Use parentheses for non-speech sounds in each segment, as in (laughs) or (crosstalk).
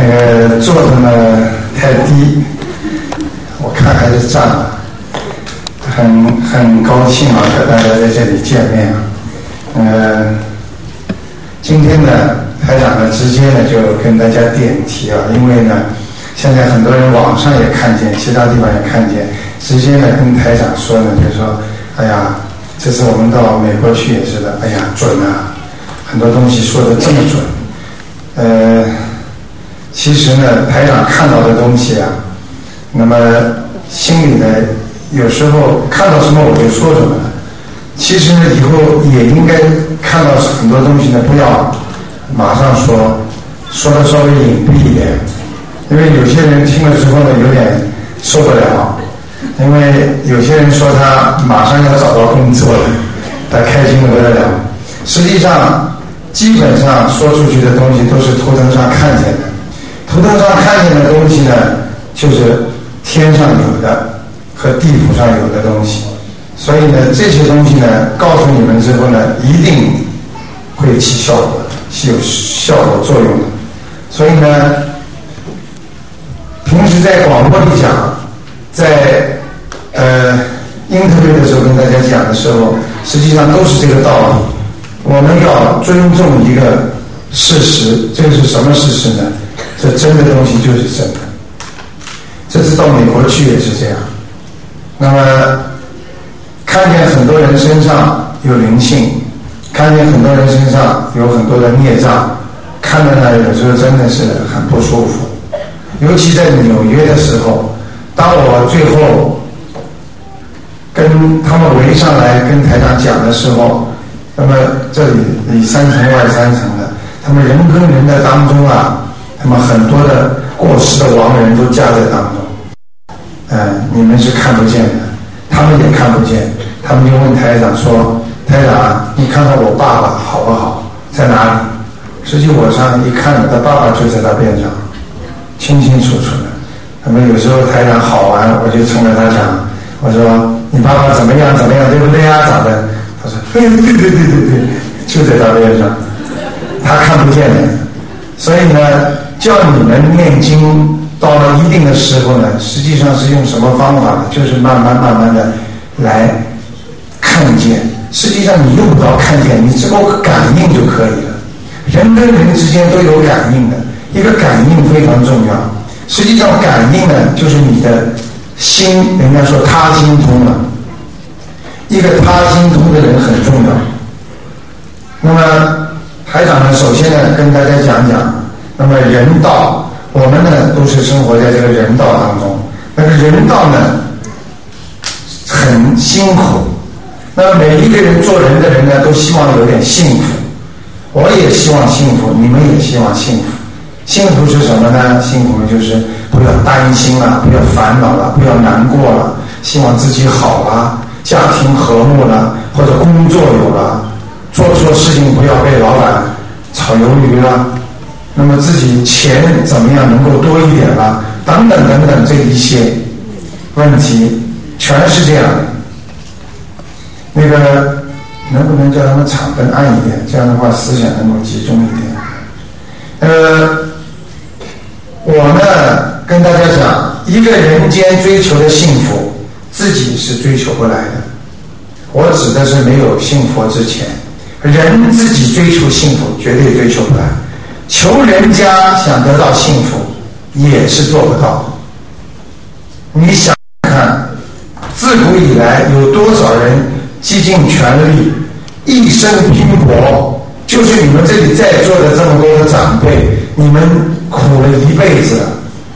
那个坐的呢太低，我看还是站了，很很高兴啊，和大家在这里见面啊。嗯，今天呢，台长呢直接呢就跟大家点题啊，因为呢，现在很多人网上也看见，其他地方也看见，直接呢跟台长说呢，就说，哎呀，这次我们到美国去也是的，哎呀，准啊，很多东西说的这么准，呃，其实呢，台长看到的东西啊，那么心里呢，有时候看到什么我就说什么。其实呢，以后也应该看到很多东西呢，不要马上说，说的稍微隐蔽一点，因为有些人听了之后呢，有点受不了，因为有些人说他马上要找到工作了，他开心的不得了。实际上，基本上说出去的东西都是图腾上看见的，图腾上看见的东西呢，就是天上有的和地府上有的东西。所以呢，这些东西呢，告诉你们之后呢，一定会起效果，是有效果作用的。所以呢，平时在广播里讲，在呃英特会的时候跟大家讲的时候，实际上都是这个道理。我们要尊重一个事实，这个是什么事实呢？这真的东西就是真的。这次到美国去也是这样。那么。看见很多人身上有灵性，看见很多人身上有很多的孽障，看着呢，有时候真的是很不舒服。尤其在纽约的时候，当我最后跟他们围上来跟台长讲的时候，那么这里里三层外三层的，他们人跟人的当中啊，那么很多的过世的亡人都夹在当中，嗯，你们是看不见的。他们也看不见，他们就问台长说：“台长，你看看我爸爸好不好？在哪里？”实际我上一看，他爸爸就在他边上，清清楚楚的。那么有时候台长好玩，我就冲着他讲：“我说你爸爸怎么样？怎么样？对不对呀？咋的？”他说：“对对对对对对，就在他边上，他看不见的。所以呢，叫你们念经。”到了一定的时候呢，实际上是用什么方法呢？就是慢慢慢慢的来看见。实际上你用不着看见，你只够感应就可以了。人跟人之间都有感应的，一个感应非常重要。实际上感应呢，就是你的心，人家说他心通了。一个他心通的人很重要。那么台长呢，首先呢，跟大家讲讲，那么人道。我们呢都是生活在这个人道当中，但是人道呢很辛苦。那每一个人做人的人呢，都希望有点幸福。我也希望幸福，你们也希望幸福。幸福是什么呢？幸福就是不要担心了，不要烦恼了，不要难过了，希望自己好了，家庭和睦了，或者工作有了，做错事情不要被老板炒鱿鱼了。那么自己钱怎么样能够多一点了？等等等等，这一些问题全是这样的。那个能不能叫他们场灯暗一点？这样的话思想能够集中一点。呃，我呢跟大家讲，一个人间追求的幸福，自己是追求不来的。我指的是没有信佛之前，人自己追求幸福，绝对追求不来。求人家想得到幸福，也是做不到。你想看，自古以来有多少人竭尽全力，一生拼搏，就是你们这里在座的这么多的长辈，你们苦了一辈子，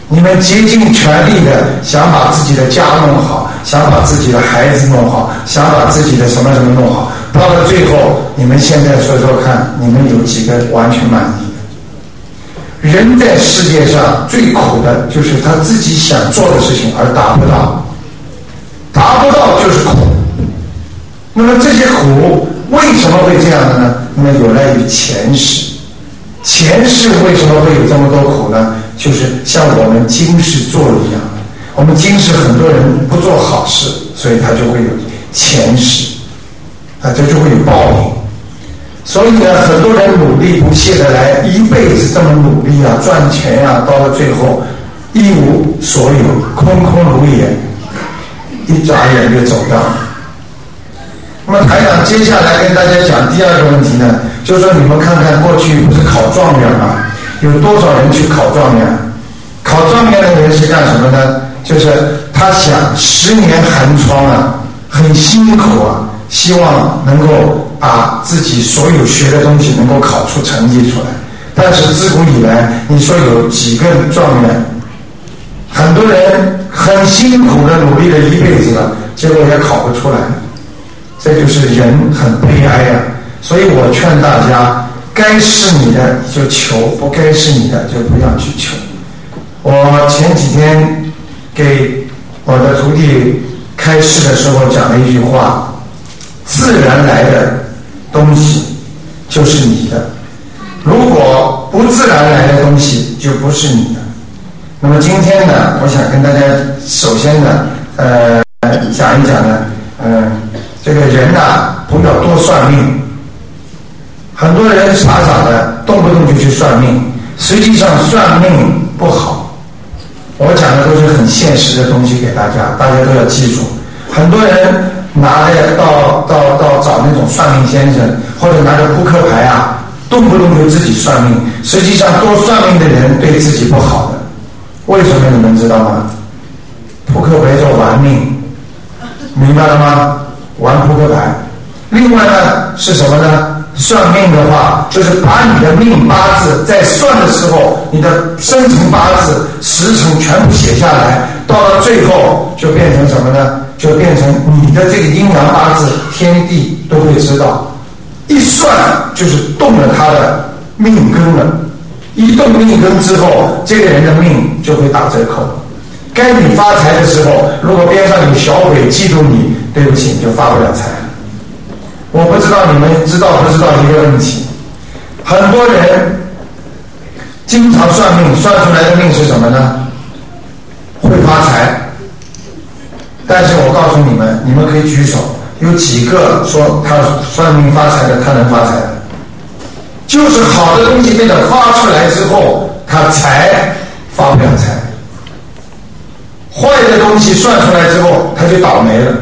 你们竭尽全力的想把自己的家弄好，想把自己的孩子弄好，想把自己的什么什么弄好，到了最后，你们现在说说看，你们有几个完全满意？人在世界上最苦的就是他自己想做的事情而达不到，达不到就是苦。那么这些苦为什么会这样的呢？那么有赖于前世，前世为什么会有这么多苦呢？就是像我们今世做一样，我们今世很多人不做好事，所以他就会有前世，啊，这就会有报应。所以呢，很多人努力不懈的来，一辈子这么努力啊，赚钱啊，到了最后一无所有，空空如也，一眨眼就走掉了。那么台长接下来跟大家讲第二个问题呢，就说你们看看过去不是考状元吗？有多少人去考状元？考状元的人是干什么呢？就是他想十年寒窗啊，很辛苦啊，希望能够把自己所有学的东西能够考出成绩出来。但是自古以来，你说有几个状元？很多人很辛苦的努力了一辈子了，结果也考不出来。这就是人很悲哀呀，所以我劝大家，该是你的就求，不该是你的就不要去求。我前几天给我的徒弟开示的时候讲了一句话：自然来的东西就是你的，如果不自然来的东西就不是你的。那么今天呢，我想跟大家首先呢，呃，讲一讲呢，嗯。这个人呐，不要多算命。很多人傻傻的，动不动就去算命。实际上算命不好。我讲的都是很现实的东西给大家，大家都要记住。很多人拿着到到到找那种算命先生，或者拿着扑克牌啊，动不动就自己算命。实际上多算命的人对自己不好的。为什么你们知道吗？扑克牌叫玩命，明白了吗？玩扑克牌，另外呢是什么呢？算命的话，就是把你的命八字在算的时候，你的生辰八字、时辰全部写下来，到了最后就变成什么呢？就变成你的这个阴阳八字，天地都会知道。一算就是动了他的命根了，一动命根之后，这个人的命就会打折扣。该你发财的时候，如果边上有小鬼嫉妒你。对不起，你就发不了财。我不知道你们知道不知道一个问题，很多人经常算命，算出来的命是什么呢？会发财。但是我告诉你们，你们可以举手，有几个说他算命发财的，他能发财的？就是好的东西被他发出来之后，他财发不了财；坏的东西算出来之后，他就倒霉了。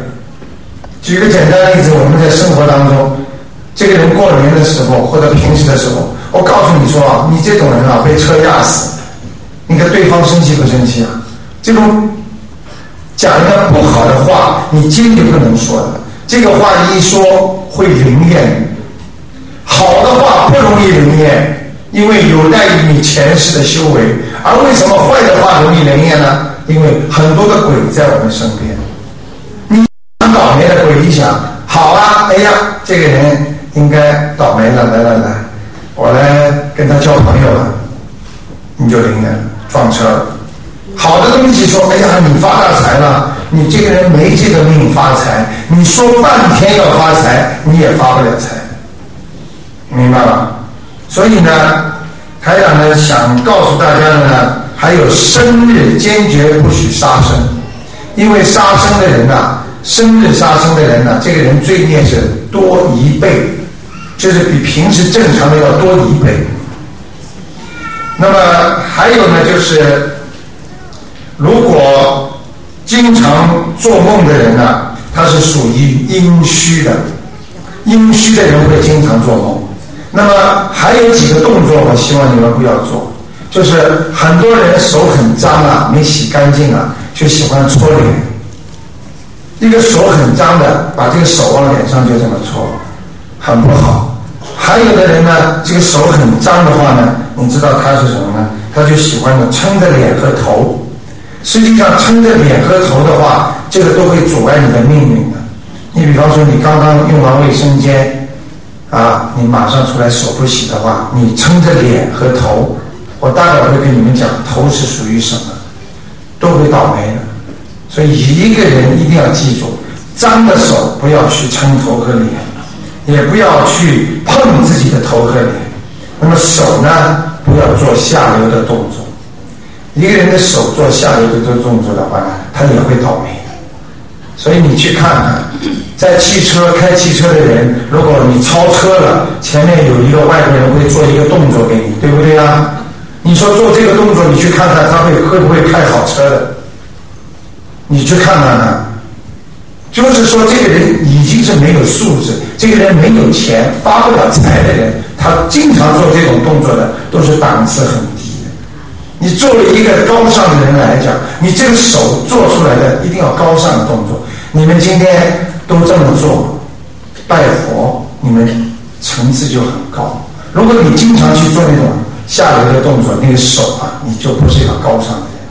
举个简单例子，我们在生活当中，这个人过年的时候或者平时的时候，我告诉你说啊，你这种人啊，被车压死，你看对方生气不生气啊？这种讲一个不话，你坚决不能说的。这个话一说会灵验，好的话不容易灵验，因为有待于你前世的修为。而为什么坏的话容易灵验呢？因为很多的鬼在我们身边。你倒霉的鬼一想，好啊，哎呀，这个人应该倒霉了，来来来，我来跟他交朋友了，你就灵验了撞车了。好的东西说，哎呀，你发大财了，你这个人没这个命发财，你说半天要发财，你也发不了财，明白吧？所以呢，台长呢想告诉大家的呢，还有生日坚决不许杀生，因为杀生的人呐。生日杀生的人呢，这个人罪孽是多一倍，就是比平时正常的要多一倍。那么还有呢，就是如果经常做梦的人呢，他是属于阴虚的，阴虚的人会经常做梦。那么还有几个动作，我希望你们不要做，就是很多人手很脏啊，没洗干净啊，就喜欢搓脸。一个手很脏的，把这个手往脸上就这么搓，很不好。还有的人呢，这个手很脏的话呢，你知道他是什么呢？他就喜欢呢撑着脸和头。实际上，撑着脸和头的话，这个都会阻碍你的命运的。你比方说，你刚刚用完卫生间，啊，你马上出来手不洗的话，你撑着脸和头，我大概会跟你们讲，头是属于什么，都会倒霉的。所以一个人一定要记住，脏的手不要去撑头和脸，也不要去碰自己的头和脸。那么手呢，不要做下流的动作。一个人的手做下流的这动作的话呢，他也会倒霉。所以你去看看，在汽车开汽车的人，如果你超车了，前面有一个外国人会做一个动作给你，对不对啊？你说做这个动作，你去看看他会会不会开好车的？你去看看他，就是说这个人已经是没有素质，这个人没有钱，发不了财的人，他经常做这种动作的，都是档次很。你作为一个高尚的人来讲，你这个手做出来的一定要高尚的动作。你们今天都这么做，拜佛，你们层次就很高。如果你经常去做那种下流的动作，那个手啊，你就不是一个高尚的人。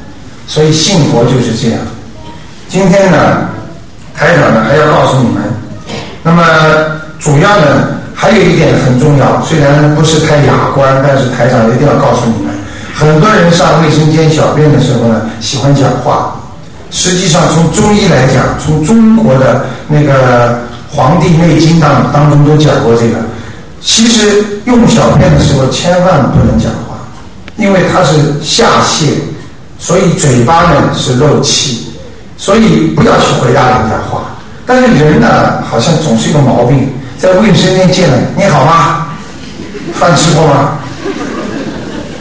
所以信佛就是这样。今天呢，台长呢还要告诉你们，那么主要呢还有一点很重要，虽然不是太雅观，但是台长一定要告诉你们，很多人上卫生间小便的时候呢，喜欢讲话。实际上，从中医来讲，从中国的那个《黄帝内经》当当中都讲过这个。其实用小便的时候千万不能讲话，因为它是下泄，所以嘴巴呢是漏气，所以不要去回答人家话。但是人呢，好像总是一个毛病，在卫生间见了，你好吗？饭吃过吗？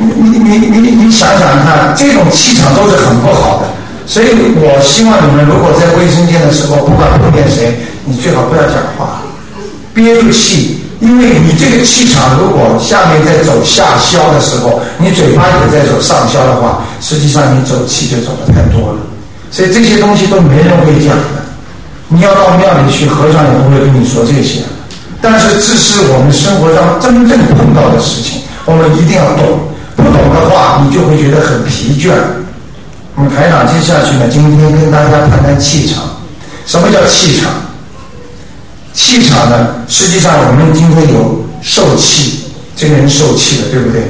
你你你你你想想看，这种气场都是很不好的。所以我希望你们，如果在卫生间的时候，不管碰见谁，你最好不要讲话，憋住气，因为你这个气场如果下面在走下消的时候，你嘴巴也在走上消的话，实际上你走气就走的太多了。所以这些东西都没人会讲的，你要到庙里去，和尚也不会跟你说这些。但是这是我们生活上真正碰到的事情，我们一定要懂，不懂的话，你就会觉得很疲倦。我们台长接下去呢，今天跟大家谈谈气场。什么叫气场？气场呢，实际上我们今天有受气，这个人受气了，对不对？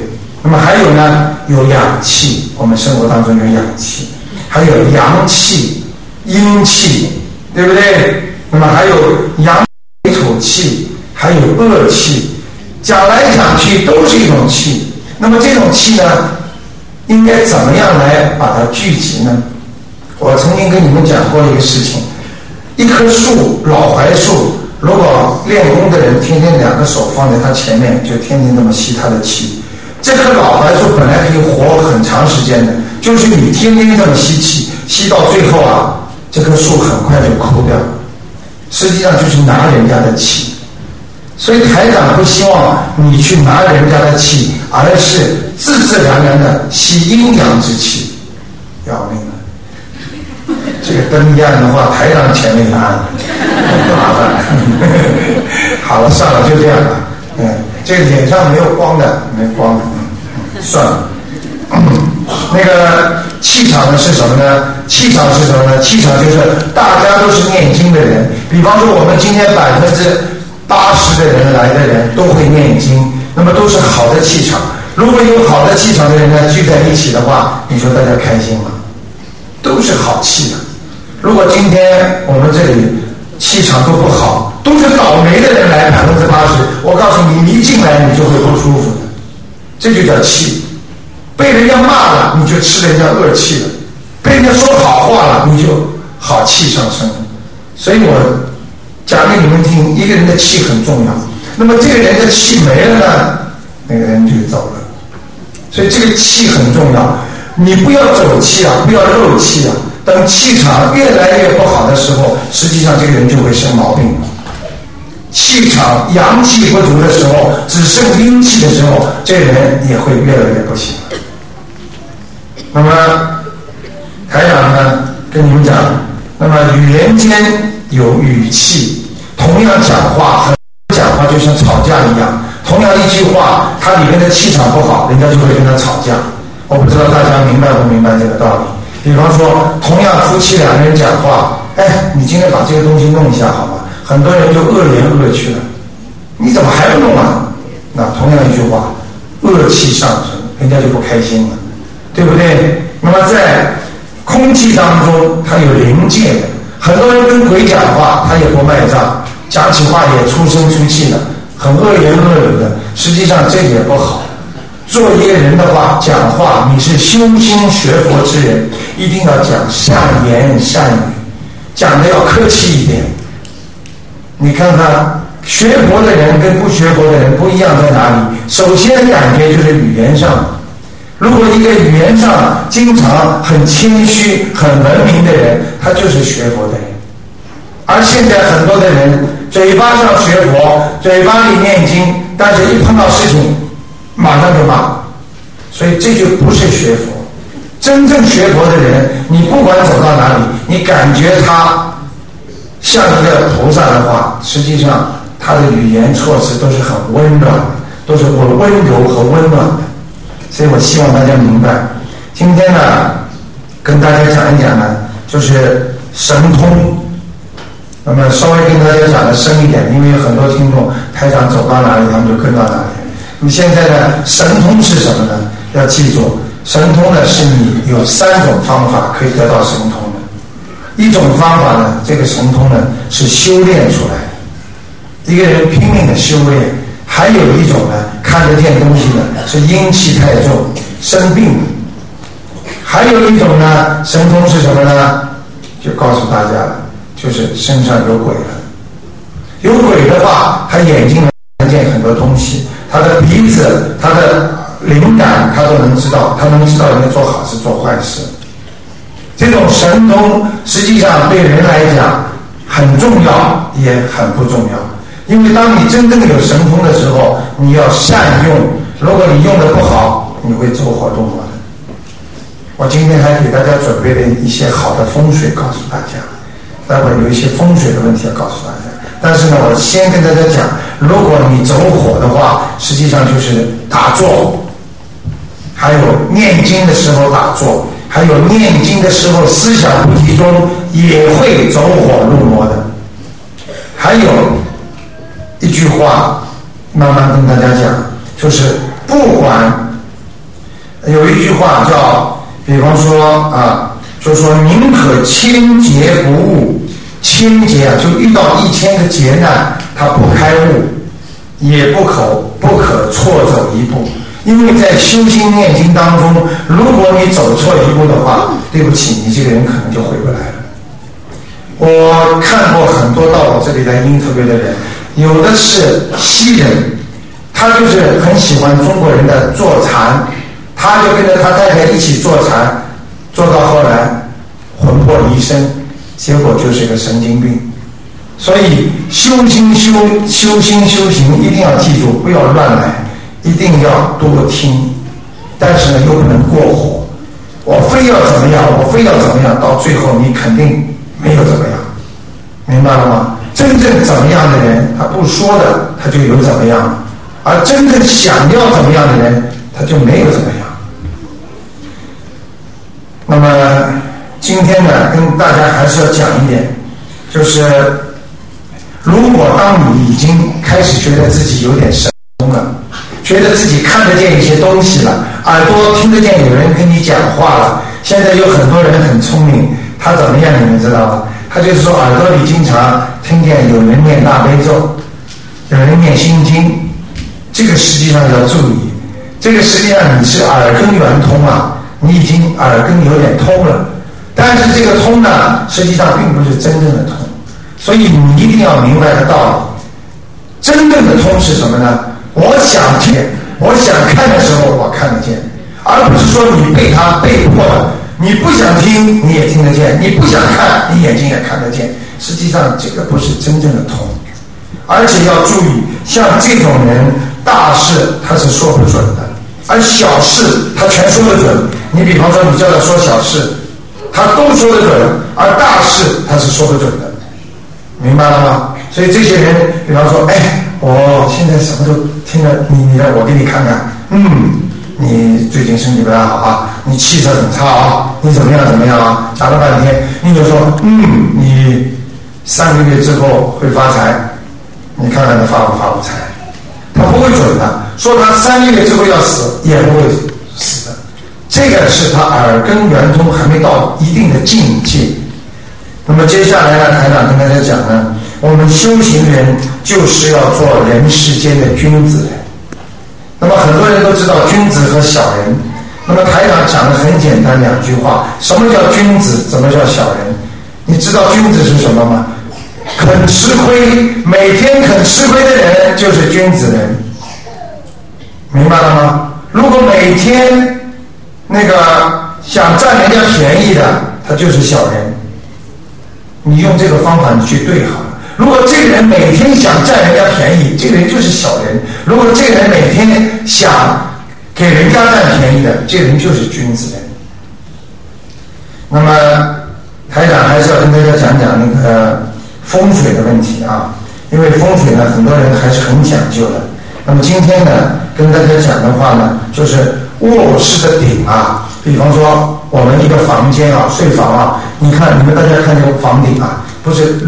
那么还有呢，有氧气，我们生活当中有氧气，还有阳气、阴气，对不对？那么还有阳土气，还有恶气，讲来讲去都是一种气。那么这种气呢？应该怎么样来把它聚集呢？我曾经跟你们讲过一个事情：一棵树，老槐树，如果练功的人天天两个手放在它前面，就天天这么吸它的气。这棵老槐树本来可以活很长时间的，就是你天天这么吸气，吸到最后啊，这棵树很快就枯掉。实际上就是拿人家的气。所以台长不希望你去拿人家的气，而是。自自然然的吸阴阳之气，要命了！这个灯一暗的话，台上前面也暗了，麻烦。(laughs) 好了，算了，就这样吧。嗯，这个脸上没有光的，没光的，嗯，算了。那个气场呢是什么呢？气场是什么呢？气场就是大家都是念经的人。比方说，我们今天百分之八十的人来的人都会念经，那么都是好的气场。如果有好的气场的人呢聚在一起的话，你说大家开心吗？都是好气的。如果今天我们这里气场都不好，都是倒霉的人来，百分之八十，我告诉你，你一进来你就会不舒服的。这就叫气。被人家骂了，你就吃人家恶气了；被人家说好话了，你就好气上升。所以我讲给你们听，一个人的气很重要。那么这个人的气没了呢，那个人就走了。所以这个气很重要，你不要走气啊，不要漏气啊。等气场越来越不好的时候，实际上这个人就会生毛病。气场阳气不足的时候，只剩阴气的时候，这个人也会越来越不行。那么台长呢，跟你们讲，那么语言间有语气，同样讲话，很就像吵架一样。同样一句话，它里面的气场不好，人家就会跟他吵架。我不知道大家明白不明白这个道理。比方说，同样夫妻两个人讲话，哎，你今天把这个东西弄一下好吗？很多人就恶言恶去了。你怎么还不弄啊？那同样一句话，恶气上升，人家就不开心了，对不对？那么在空气当中，它有灵界的，很多人跟鬼讲话，他也不卖账，讲起话也出声出气的。很恶言恶语的，实际上这也不好。做一个人的话，讲话你是修心学佛之人，一定要讲善言善语。讲的要客气一点。你看看学佛的人跟不学佛的人不一样在哪里？首先感觉就是语言上，如果一个语言上经常很谦虚、很文明的人，他就是学佛的人。而现在很多的人嘴巴上学佛，嘴巴里念经，但是一碰到事情，马上就骂，所以这就不是学佛。真正学佛的人，你不管走到哪里，你感觉他。像一个菩萨的话，实际上他的语言措辞都是很温暖，都是我温柔和温暖的。所以我希望大家明白，今天呢，跟大家讲一讲呢，就是神通。那么稍微跟大家讲的深一点，因为很多听众台长走到哪里，他们就跟到哪里。那么现在呢，神通是什么呢？要记住，神通呢是你有三种方法可以得到神通的。一种方法呢，这个神通呢是修炼出来的，一个人拼命的修炼；还有一种呢，看得见东西呢是阴气太重生病；还有一种呢，神通是什么呢？就告诉大家了，就是身上有鬼了。有鬼的话，他眼睛能看见很多东西，他的鼻子、他的灵感，他都能知道，他能知道人家做好事做坏事。这种神通实际上对人来讲很重要，也很不重要。因为当你真正有神通的时候，你要善用。如果你用的不好，你会走火入魔的。我今天还给大家准备了一些好的风水，告诉大家。待会有一些风水的问题要告诉大家。但是呢，我先跟大家讲，如果你走火的话，实际上就是打坐，还有念经的时候打坐。还有念经的时候思想不集中，也会走火入魔的。还有一句话，慢慢跟大家讲，就是不管有一句话叫，比方说啊，就说宁可千劫不悟，千劫啊，就遇到一千个劫难，他不开悟，也不可不可错走一步。因为在修心念经当中，如果你走错一步的话，对不起，你这个人可能就回不来了。我看过很多到我这里来因特别的人，有的是西人，他就是很喜欢中国人的坐禅，他就跟着他太太一起坐禅，坐到后来魂魄离身，结果就是一个神经病。所以修心修修心修行一定要记住，不要乱来。一定要多听，但是呢又不能过火。我非要怎么样，我非要怎么样，到最后你肯定没有怎么样，明白了吗？真正怎么样的人，他不说的，他就有怎么样；而真正想要怎么样的人，他就没有怎么样。那么今天呢，跟大家还是要讲一点，就是如果当你已经开始觉得自己有点神通了。觉得自己看得见一些东西了，耳朵听得见有人跟你讲话了。现在有很多人很聪明，他怎么样你们知道吗？他就是说耳朵里经常听见有人念大悲咒，有人念心经。这个实际上要注意，这个实际上你是耳根圆通啊，你已经耳根有点通了。但是这个通呢，实际上并不是真正的通，所以你一定要明白个道理。真正的通是什么呢？我想听，我想看的时候我看得见，而不是说你被他被迫的，你不想听你也听得见，你不想看你眼睛也看得见。实际上这个不是真正的通，而且要注意，像这种人，大事他是说不准的，而小事他全说得准。你比方说你叫他说小事，他都说得准，而大事他是说不准的，明白了吗？所以这些人，比方说，哎。我现在什么都听了，你你让我给你看看，嗯，你最近身体不太好啊，你气色很差啊，你怎么样怎么样啊？讲了半天，你就说，嗯，你三个月之后会发财，你看看他发不发不财？他不会准的，说他三个月之后要死也不会死，这个是他耳根圆通还没到一定的境界。那么接下来呢，台长跟大家讲呢。我们修行人就是要做人世间的君子。那么很多人都知道君子和小人。那么台长讲的很简单两句话：什么叫君子？怎么叫小人？你知道君子是什么吗？肯吃亏，每天肯吃亏的人就是君子人，明白了吗？如果每天那个想占人家便宜的，他就是小人。你用这个方法你去对好了。如果这个人每天想占人家便宜，这个人就是小人；如果这个人每天想给人家占便宜的，这个人就是君子人。那么台长还是要跟大家讲讲那个风水的问题啊，因为风水呢，很多人还是很讲究的。那么今天呢，跟大家讲的话呢，就是卧室的顶啊，比方说我们一个房间啊，睡房啊，你看你们大家看这个房顶啊，不是。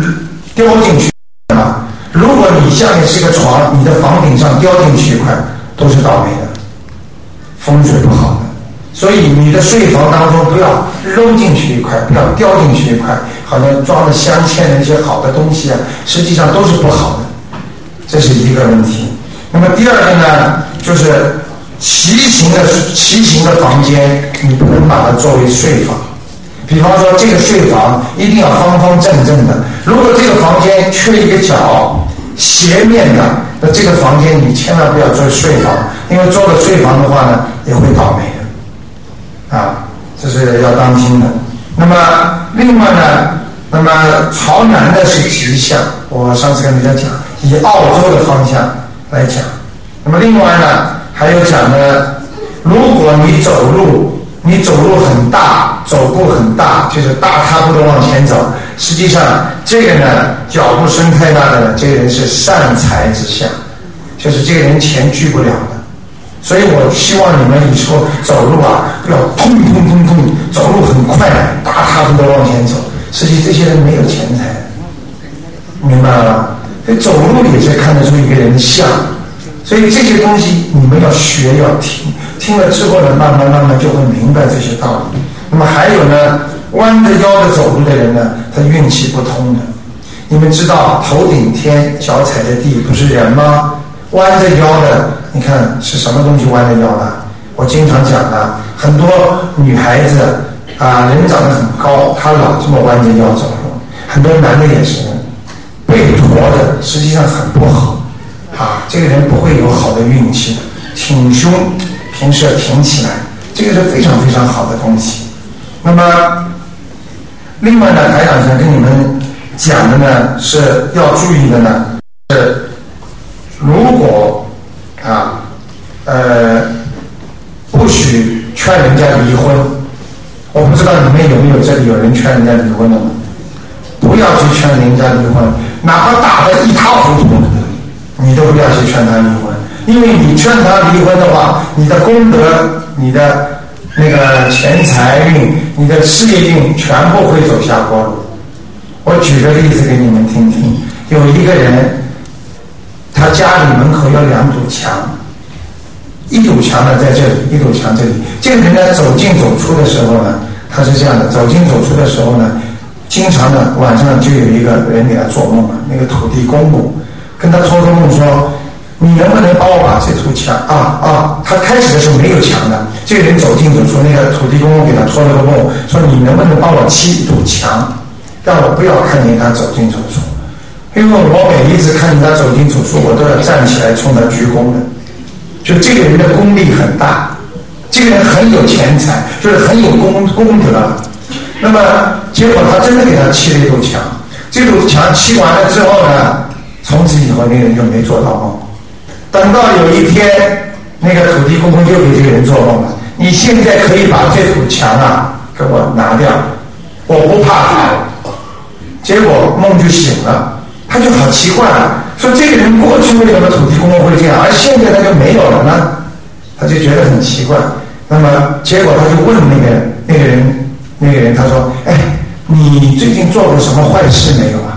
雕进去啊！如果你下面是一个床，你的房顶上雕进去一块，都是倒霉的，风水不好的。所以你的睡房当中不要扔进去一块，不要掉进去一块，好像装的镶嵌的一些好的东西啊，实际上都是不好的，这是一个问题。那么第二个呢，就是骑行的骑行的房间，你不能把它作为睡房。比方说，这个睡房一定要方方正正的。如果这个房间缺一个角，斜面的，那这个房间你千万不要做睡房，因为做了睡房的话呢，也会倒霉的。啊，这是要当心的。那么另外呢，那么朝南的是吉祥。我上次跟大家讲，以澳洲的方向来讲。那么另外呢，还有讲呢，如果你走路。你走路很大，走步很大，就是大踏步的往前走。实际上，这个呢，脚步声太大的呢，这个人是善财之相，就是这个人钱聚不了的。所以我希望你们以后走路啊，要砰砰砰砰，走路很快，大踏步的往前走。实际这些人没有钱财，明白了吗？这走路也是看得出一个人的相。所以这些东西你们要学要听。听了之后呢，慢慢慢慢就会明白这些道理。那么还有呢，弯着腰的走路的人呢，他运气不通的。你们知道，头顶天，脚踩着地，不是人吗？弯着腰的，你看是什么东西弯着腰的？我经常讲的，很多女孩子啊，人长得很高，她老这么弯着腰走路。很多男的也是，背驼的，实际上很不好啊。这个人不会有好的运气的，挺胸。平时要挺起来，这个是非常非常好的东西。那么，另外呢，台长想跟你们讲的呢，是要注意的呢，是如果啊，呃，不许劝人家离婚。我不知道你们有没有这里有人劝人家离婚的吗？不要去劝人家离婚，哪怕打得一塌糊涂，你都不要去劝他离婚。因为你劝他离婚的话，你的功德、你的那个钱财运、你的事业运全部会走下坡路。我举个例子给你们听听：有一个人，他家里门口有两堵墙，一堵墙呢在这里，一堵墙这里。这个人呢走进走出的时候呢，他是这样的：走进走出的时候呢，经常呢晚上就有一个人给他做梦啊，那个土地公公跟他托个梦说。你能不能帮我把这堵墙啊啊？他开始的时候没有墙的，这个人走进走出，那个土地公公给他托了个梦，说你能不能帮我砌一堵墙，让我不要看见他走进走出。因为我每一次看见他走进走出，我都要站起来冲他鞠躬的。就这个人的功力很大，这个人很有钱财，就是很有功功德。那么结果他真的给他砌了一堵墙，这堵墙砌完了之后呢，从此以后那个人就没做到梦。等到有一天，那个土地公公又给这个人做梦了。你现在可以把这堵墙啊给我拿掉，我不怕他。结果梦就醒了，他就好奇怪了，说这个人过去为什么土地公公会这样，而现在他就没有了呢？他就觉得很奇怪。那么结果他就问那个那个人，那个人他说：“哎，你最近做过什么坏事没有啊？”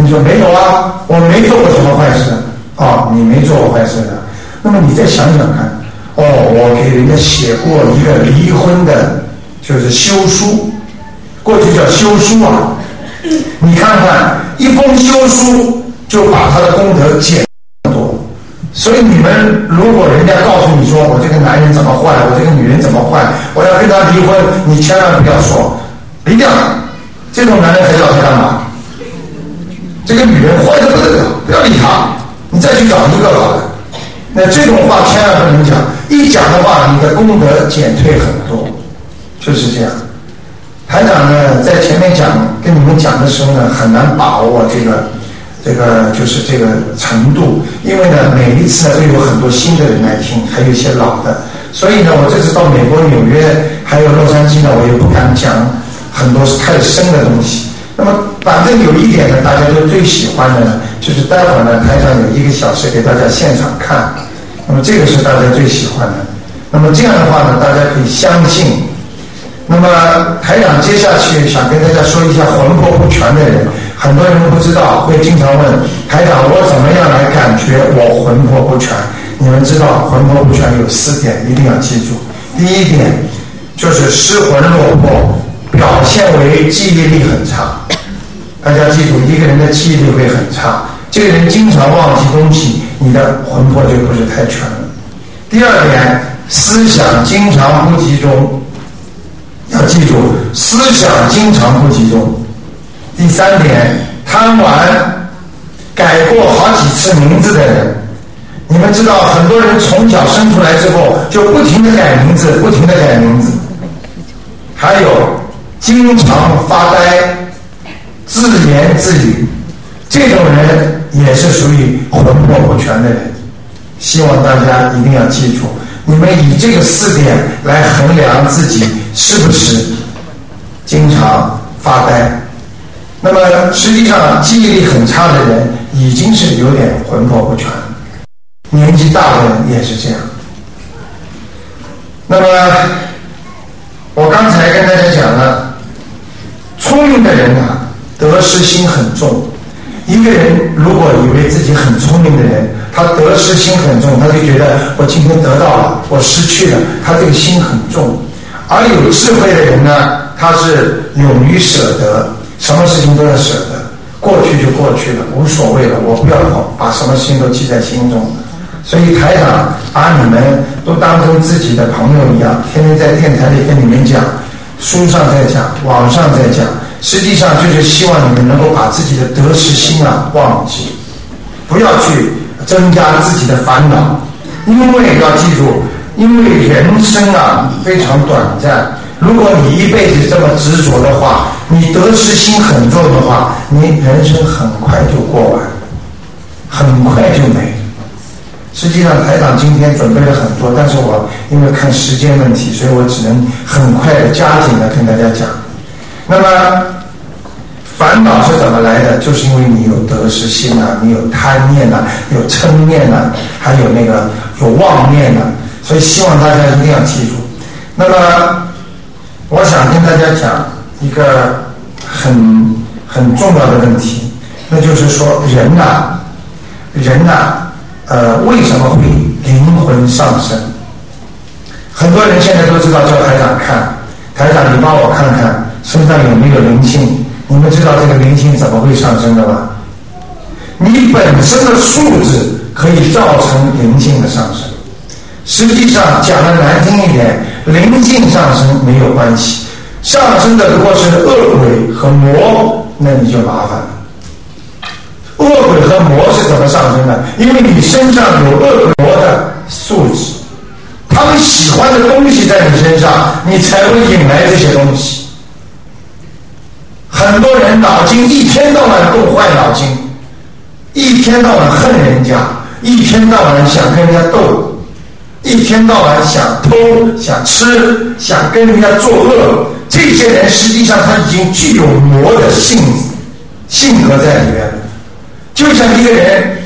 你说：“没有啊，我没做过什么坏事。”哦，你没做过坏事的，那么你再想想看，哦，我给人家写过一个离婚的，就是休书，过去叫休书啊，你看看一封休书就把他的功德减多，所以你们如果人家告诉你说我这个男人怎么坏，我这个女人怎么坏，我要跟他离婚，你千万不要说，一定要。这种男人还要他干嘛？这个女人坏的不得了，不要理她，你再去找一个好了。那这种话千万不能讲，一讲的话，你的功德减退很多，就是这样。台长呢，在前面讲跟你们讲的时候呢，很难把握这个。这个就是这个程度，因为呢，每一次呢都有很多新的人来听，还有一些老的，所以呢，我这次到美国纽约还有洛杉矶呢，我也不敢讲很多太深的东西。那么，反正有一点呢，大家都最喜欢的呢，就是待会儿呢，台上有一个小时给大家现场看，那么这个是大家最喜欢的。那么这样的话呢，大家可以相信。那么台长接下去想跟大家说一下魂魄不全的人。很多人不知道，会经常问台长：“我怎么样来感觉我魂魄不全？”你们知道，魂魄不全有四点，一定要记住。第一点就是失魂落魄，表现为记忆力很差。大家记住，一个人的记忆力会很差，这个人经常忘记东西，你的魂魄就不是太全了。第二点，思想经常不集中，要记住，思想经常不集中。第三点，贪玩，改过好几次名字的人，你们知道，很多人从小生出来之后就不停的改名字，不停的改名字。还有，经常发呆，自言自语，这种人也是属于魂魄不全的人。希望大家一定要记住，你们以这个四点来衡量自己是不是经常发呆。那么实际上，记忆力很差的人已经是有点魂魄不全，年纪大的人也是这样。那么我刚才跟大家讲了，聪明的人啊，得失心很重。一个人如果以为自己很聪明的人，他得失心很重，他就觉得我今天得到了，我失去了，他这个心很重。而有智慧的人呢，他是勇于舍得。什么事情都要舍得，过去就过去了，无所谓了。我不要把什么事情都记在心中。所以台长把你们都当成自己的朋友一样，天天在电台里跟你们讲，书上在讲，网上在讲，实际上就是希望你们能够把自己的得失心啊忘记，不要去增加自己的烦恼，因为要记住，因为人生啊非常短暂。如果你一辈子这么执着的话，你得失心很重的话，你人生很快就过完，很快就没。实际上，台长今天准备了很多，但是我因为看时间问题，所以我只能很快的加紧的跟大家讲。那么，烦恼是怎么来的？就是因为你有得失心啊，你有贪念呐，有嗔念呐，还有那个有妄念呐。所以，希望大家一定要记住。那么。我想跟大家讲一个很很重要的问题，那就是说人呐，人呐，呃，为什么会灵魂上升？很多人现在都知道叫台长看，台长你帮我看看身上有没有灵性？你们知道这个灵性怎么会上升的吗？你本身的素质可以造成灵性的上升。实际上讲的难听一点，灵性上升没有关系，上升的如果是恶鬼和魔，那你就麻烦了。恶鬼和魔是怎么上升的？因为你身上有恶魔的素质，他们喜欢的东西在你身上，你才会引来这些东西。很多人脑筋一天到晚动坏脑筋，一天到晚恨人家，一天到晚想跟人家斗。一天到晚想偷、想吃、想跟人家作恶，这些人实际上他已经具有魔的性性格在里面了。就像一个人，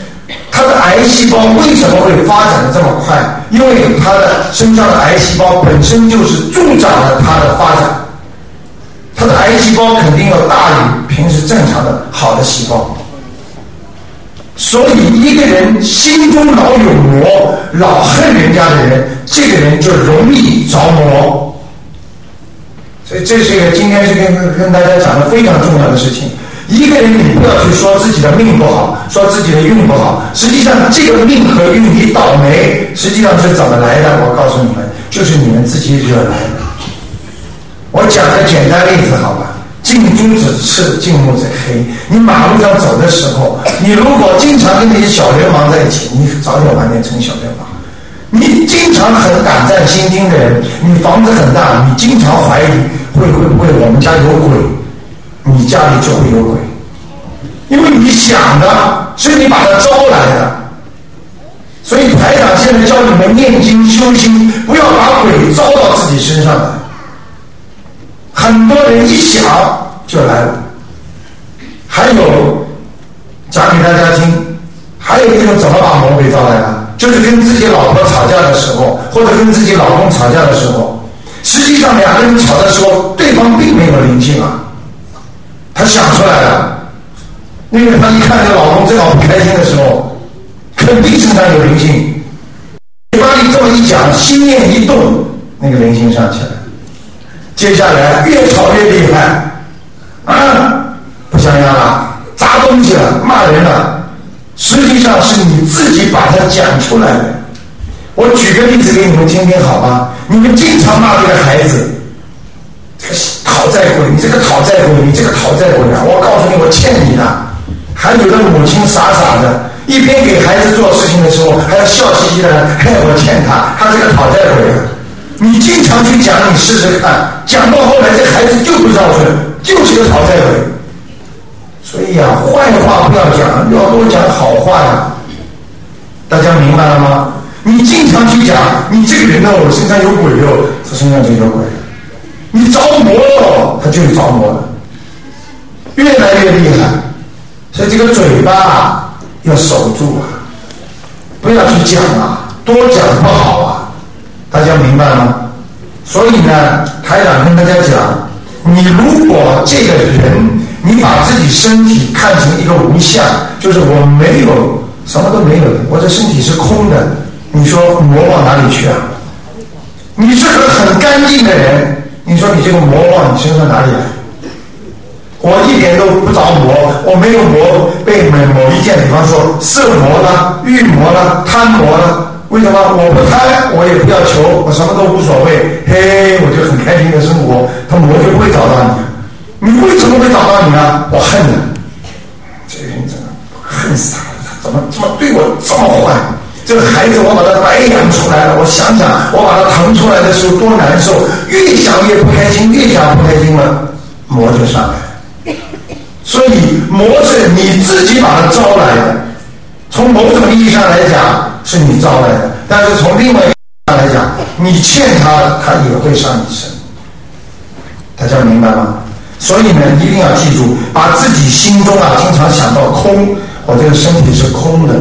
他的癌细胞为什么会发展的这么快？因为他的身上的癌细胞本身就是助长了他的发展。他的癌细胞肯定要大于平时正常的好的细胞。所以，一个人心中老有魔，老恨人家的人，这个人就容易着魔。所以，这是一个今天是跟跟大家讲的非常重要的事情。一个人，你不要去说自己的命不好，说自己的运不好。实际上，这个命和运，你倒霉，实际上是怎么来的？我告诉你们，就是你们自己惹来的。我讲个简单例子，好吧？近朱者赤，近墨者黑。你马路上走的时候，你如果经常跟那些小流氓在一起，你早点晚点成小流氓。你经常很胆战心惊的人，你房子很大，你经常怀疑会会不会我们家有鬼，你家里就会有鬼，因为你想的，是你把它招来的。所以排长现在教你们念经修心，不要把鬼招到自己身上来。很多人一想就来了。还有讲给大家听，还有一种怎么把魔鬼招来的？就是跟自己老婆吵架的时候，或者跟自己老公吵架的时候，实际上两个人吵的时候，对方并没有灵性啊，他想出来了，因为他一看这老公正好不开心的时候，肯定身上有灵性，嘴巴里这么一讲，心念一动，那个灵性上去了，接下来越吵越厉害，啊，不像样了，砸东西了，骂人了。实际上是你自己把它讲出来的。我举个例子给你们听听，好吗？你们经常骂这个孩子，这个讨债鬼，你这个讨债鬼，你这个讨债鬼啊！我告诉你，我欠你的。还有的母亲傻傻的，一边给孩子做事情的时候，还要笑嘻嘻的，嘿，我欠他，他是个讨债鬼。你经常去讲，你试试看，讲到后来，这孩子就不孝顺，就是个讨债鬼。所以呀，坏话不要讲，要多讲好话呀。大家明白了吗？你经常去讲，你这个人呢，我身上有鬼哟，他身上就有鬼。你着魔了，他就是着魔了，越来越厉害。所以这个嘴巴要守住啊，不要去讲啊，多讲不好啊。大家明白吗？所以呢，台长跟大家讲，你如果这个人。你把自己身体看成一个无相，就是我没有什么都没有，我的身体是空的。你说魔往哪里去啊？你是个很干净的人，你说你这个魔往你身上哪里来？我一点都不着魔，我没有魔被某某一件，比方说色魔了、欲魔了、贪魔了。为什么我不贪，我也不要求，我什么都无所谓，嘿，我就很开心的生活，他魔就不会找到你。你为什么会找到你呢？我恨你，这个人真的恨死他了！他怎么怎么对我这么坏？这个孩子我把他白养出来了，我想想我把他疼出来的时候多难受，越想越不开心，越想不开心了，魔就上来。所以魔是你自己把他招来的，从某种意义上来讲是你招来的，但是从另外意义上来讲，你欠他，他也会上你身。大家明白吗？所以呢，一定要记住，把自己心中啊，经常想到空，我这个身体是空的，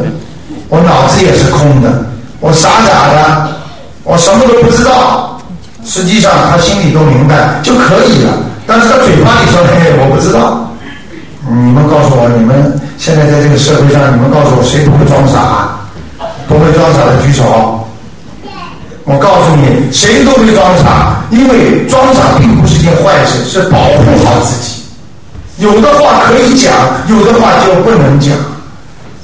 我脑子也是空的，我傻傻的，我什么都不知道。实际上他心里都明白就可以了，但是他嘴巴里说：“嘿，我不知道。”你们告诉我，你们现在在这个社会上，你们告诉我，谁不会装傻？不会装傻的举手。我告诉你，谁都会装傻，因为装傻并不是件坏事，是保护好自己。有的话可以讲，有的话就不能讲，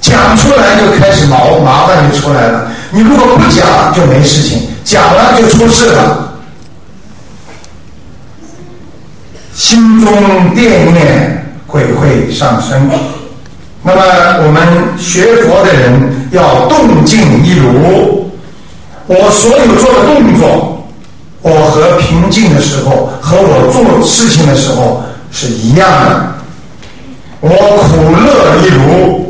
讲出来就开始麻麻烦就出来了。你如果不讲就没事情，讲了就出事了。心中惦念，鬼会上身。那么我们学佛的人要动静一如。我所有做的动作，我和平静的时候，和我做事情的时候是一样的。我苦乐一如，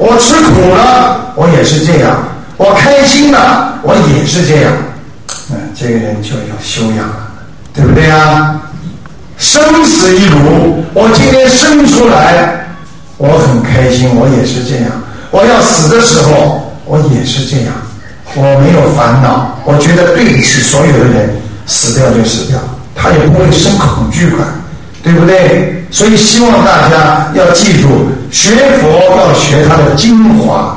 我吃苦了，我也是这样；我开心了，我也是这样。嗯，这个人就有修养了，对不对呀？生死一如，我今天生出来，我很开心，我也是这样；我要死的时候，我也是这样。我没有烦恼，我觉得对得起所有的人，死掉就死掉，他也不会生恐惧感，对不对？所以希望大家要记住，学佛要学它的精华。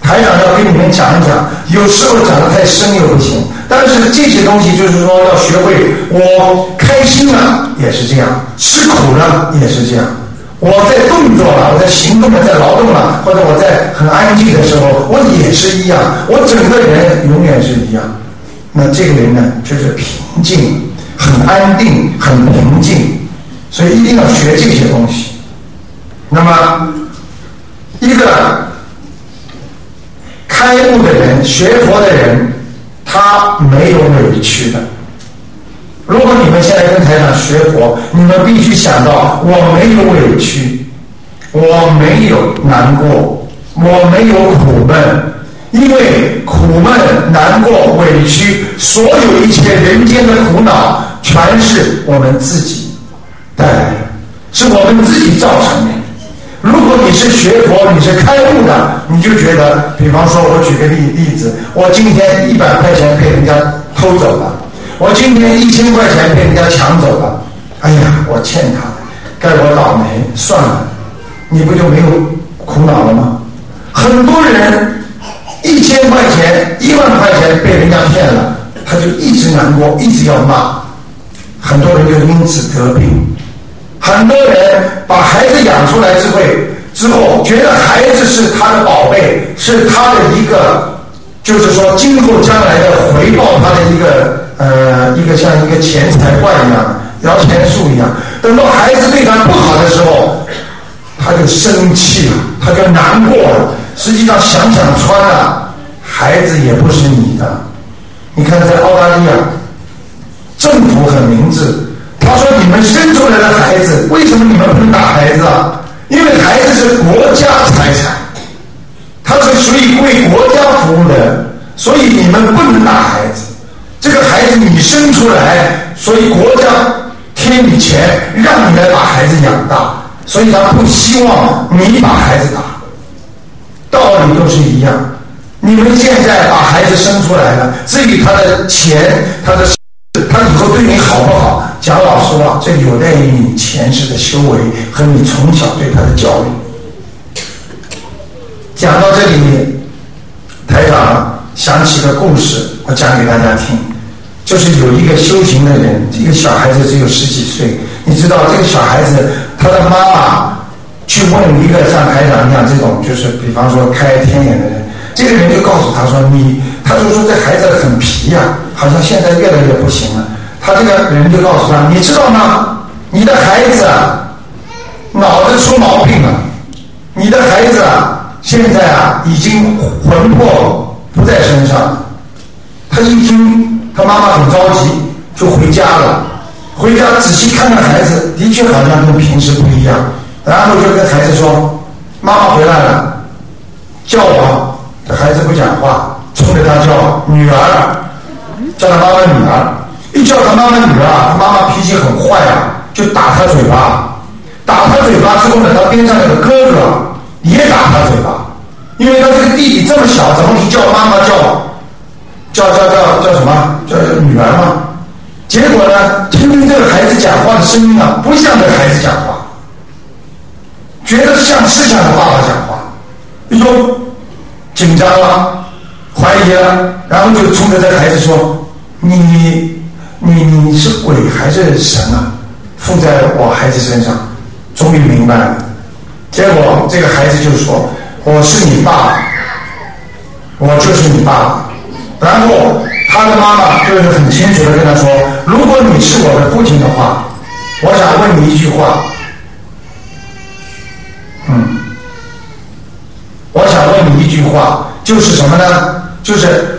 台长要给你们讲一讲，有时候讲的太深又不行，但是这些东西就是说要学会，我开心了也是这样，吃苦了也是这样。我在动作了，我在行动了，在劳动了，或者我在很安静的时候，我也是一样。我整个人永远是一样。那这个人呢，就是平静，很安定，很平静。所以一定要学这些东西。那么，一个开悟的人、学佛的人，他没有委屈的。如果你们现在跟台长学佛，你们必须想到，我没有委屈，我没有难过，我没有苦闷。因为苦闷、难过、委屈，所有一切人间的苦恼，全是我们自己带来的，是我们自己造成的。如果你是学佛，你是开悟的，你就觉得，比方说，我举个例例子，我今天一百块钱被人家偷走了，我今天一千块钱被人家抢走了，哎呀，我欠他，该我倒霉，算了，你不就没有苦恼了吗？很多人。一千块钱、一万块钱被人家骗了，他就一直难过，一直要骂，很多人就因此得病。很多人把孩子养出来之后，之后觉得孩子是他的宝贝，是他的一个，就是说今后将来的回报，他的一个呃一个像一个钱财罐一样，摇钱树一样。等到孩子对他不好的时候，他就生气了，他就难过了。实际上想想穿了，孩子也不是你的。你看，在澳大利亚，政府很明智，说：“你们生出来的孩子，为什么你们不能打孩子啊？因为孩子是国家财产，他是属于为国家服务的，所以你们不能打孩子。这个孩子你生出来，所以国家贴你钱，让你来把孩子养大，所以他不希望你把孩子打。”道理都是一样，你们现在把孩子生出来了，至于他的钱，他的他以后对你好不好？讲老实话，这有待于你前世的修为和你从小对他的教育。讲到这里，台长想起个故事，我讲给大家听，就是有一个修行的人，一个小孩子只有十几岁，你知道这个小孩子他的妈妈。去问一个像台长一样这种，就是比方说开天眼的人，这个人就告诉他说：“你，他就说这孩子很皮呀，好像现在越来越不行了。”他这个人就告诉他：“你知道吗？你的孩子，脑子出毛病了。你的孩子，现在啊，已经魂魄不在身上。”他一听，他妈妈很着急，就回家了。回家仔细看看孩子，的确好像跟平时不一样。然后就跟孩子说：“妈妈回来了，叫我。”这孩子不讲话，冲着他叫女儿，叫他妈妈女儿。一叫他妈妈女儿啊，他妈妈脾气很坏啊，就打他嘴巴。打他嘴巴之后呢，他边上有个哥哥也打他嘴巴，因为他这个弟弟这么小，怎么去叫妈妈叫？叫叫叫叫什么？叫女儿嘛。结果呢，听听这个孩子讲话的声音啊，不像这个孩子讲话。觉得像是像他爸爸讲话，你说紧张了，怀疑了，然后就冲着这孩子说：“你你你是鬼还是神啊？附在我孩子身上。”终于明白了，结果这个孩子就说：“我是你爸，我就是你爸。”然后他的妈妈就是很清楚的跟他说：“如果你是我的父亲的话，我想问你一句话。”嗯，我想问你一句话，就是什么呢？就是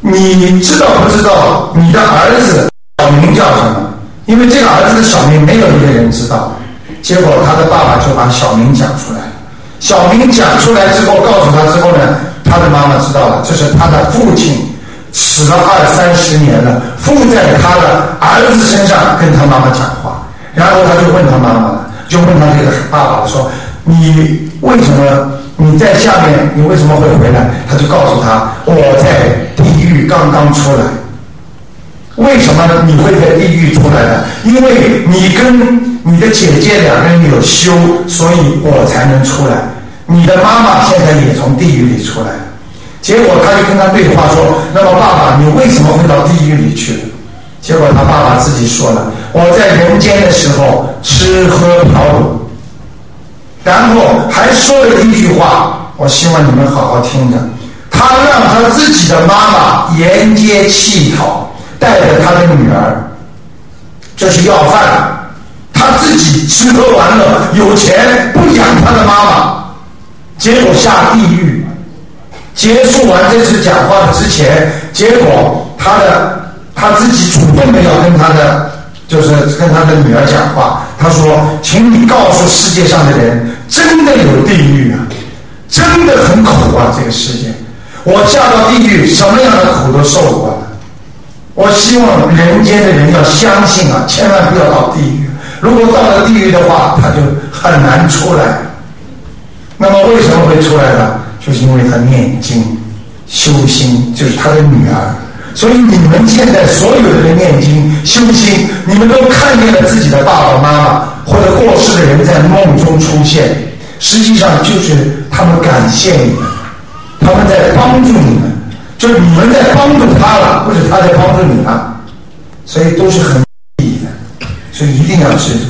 你知道不知道你的儿子小名叫什么？因为这个儿子的小名没有一个人知道。结果他的爸爸就把小名讲出来。小名讲出来之后，告诉他之后呢，他的妈妈知道了，这是他的父亲死了二三十年了，附在他的儿子身上跟他妈妈讲话。然后他就问他妈妈了。就问他这个爸爸说：“你为什么你在下面？你为什么会回来？”他就告诉他：“我在地狱刚刚出来。为什么你会在地狱出来呢？因为你跟你的姐姐两个人有修，所以我才能出来。你的妈妈现在也从地狱里出来。结果他就跟他对话说：‘那么爸爸，你为什么会到地狱里去？’结果他爸爸自己说了：“我在人间的时候吃喝嫖赌，然后还说了一句话，我希望你们好好听着。他让他自己的妈妈沿街乞讨，带着他的女儿，这是要饭。他自己吃喝玩乐，有钱不养他的妈妈，结果下地狱。结束完这次讲话的之前，结果他的他自己主动的要跟他的就是跟他的女儿讲话，他说：“请你告诉世界上的人，真的有地狱啊，真的很苦啊，这个世界。我下到地狱，什么样的苦都受过了。我希望人间的人要相信啊，千万不要到地狱。如果到了地狱的话，他就很难出来。那么为什么会出来呢？就是因为他念经修心，就是他的女儿。所以你们现在所有的人念经修心，你们都看见了自己的爸爸妈妈或者过世的人在梦中出现，实际上就是他们感谢你们，他们在帮助你们，就是你们在帮助他了，不是他在帮助你了。所以都是很意义的，所以一定要记住。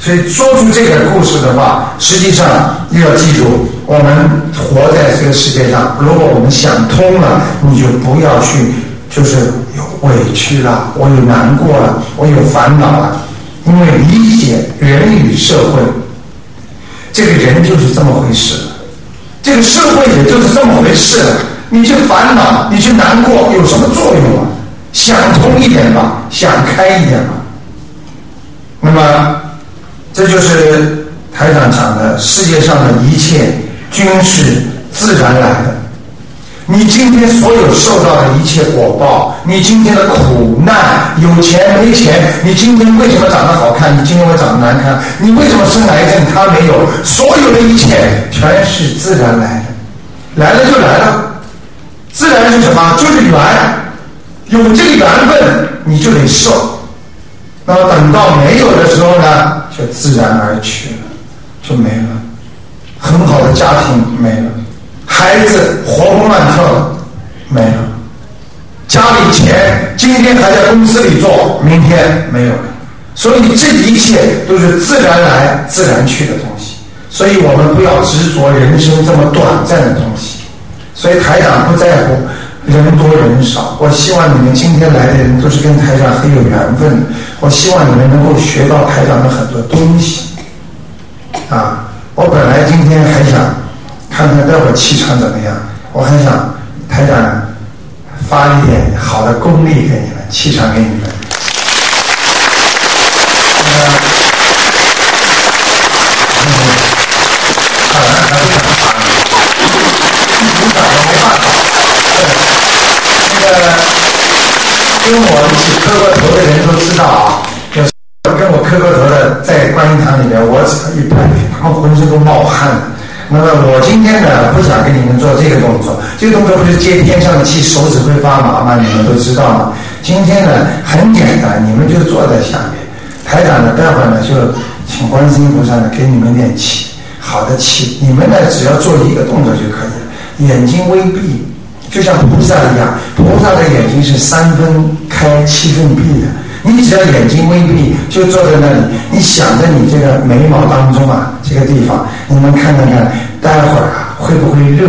所以说出这个故事的话，实际上又要记住，我们活在这个世界上，如果我们想通了，你就不要去，就是有委屈了，我有难过了，我有烦恼了，因为理解人与社会，这个人就是这么回事，这个社会也就是这么回事，你去烦恼，你去难过，有什么作用啊？想通一点吧，想开一点吧，那么。这就是台长讲的，世界上的一切均是自然来的。你今天所有受到的一切果报，你今天的苦难，有钱没钱，你今天为什么长得好看，你今天会长得难看？你为什么生癌症，他没有？所有的一切全是自然来的，来了就来了。自然是什么？就是缘，有这个缘分，你就得受。那么等到没有的时候呢？就自然而去了，就没了。很好的家庭没了，孩子活蹦乱跳的没了，家里钱今天还在公司里做，明天没有了。所以这一切都是自然来自然去的东西。所以我们不要执着人生这么短暂的东西。所以台长不在乎。人多人少，我希望你们今天来的人都是跟台长很有缘分的。我希望你们能够学到台长的很多东西。啊，我本来今天还想看看待会气场怎么样，我还想台长发一点好的功力给你们，气场给你们。那个跟我一起磕过头的人都知道啊，就是跟我磕过头的，在观音堂里面，我一拍，他们浑身都冒汗。那么我今天呢，不想跟你们做这个动作，这个动作不是接天上的气，手指会发麻吗？你们都知道吗？今天呢，很简单，你们就坐在下面，台长呢，待会儿呢，就请观世音菩萨呢，给你们点气，好的气，你们呢，只要做一个动作就可以了，眼睛微闭。就像菩萨一样，菩萨的眼睛是三分开七分闭的。你只要眼睛微闭，就坐在那里，你想着你这个眉毛当中啊，这个地方，你们看看看，待会儿啊会不会热？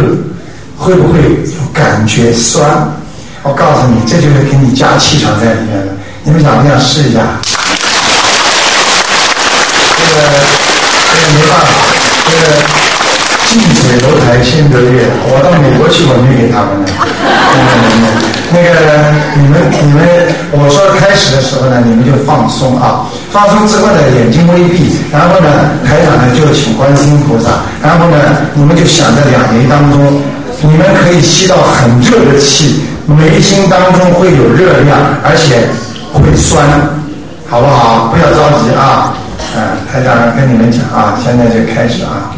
会不会有感觉酸？我告诉你，这就是给你加气场在里面的。你们想不想试一下？这个这个没办法，这个。近水楼台先得月，我到美国去，我没给他们的。那个你们你们，我说开始的时候呢，你们就放松啊，放松之后呢，眼睛微闭，然后呢，台长呢就请观世音菩萨，然后呢，你们就想在两眉当中，你们可以吸到很热的气，眉心当中会有热量，而且会酸，好不好？不要着急啊，嗯，台长跟你们讲啊，现在就开始啊。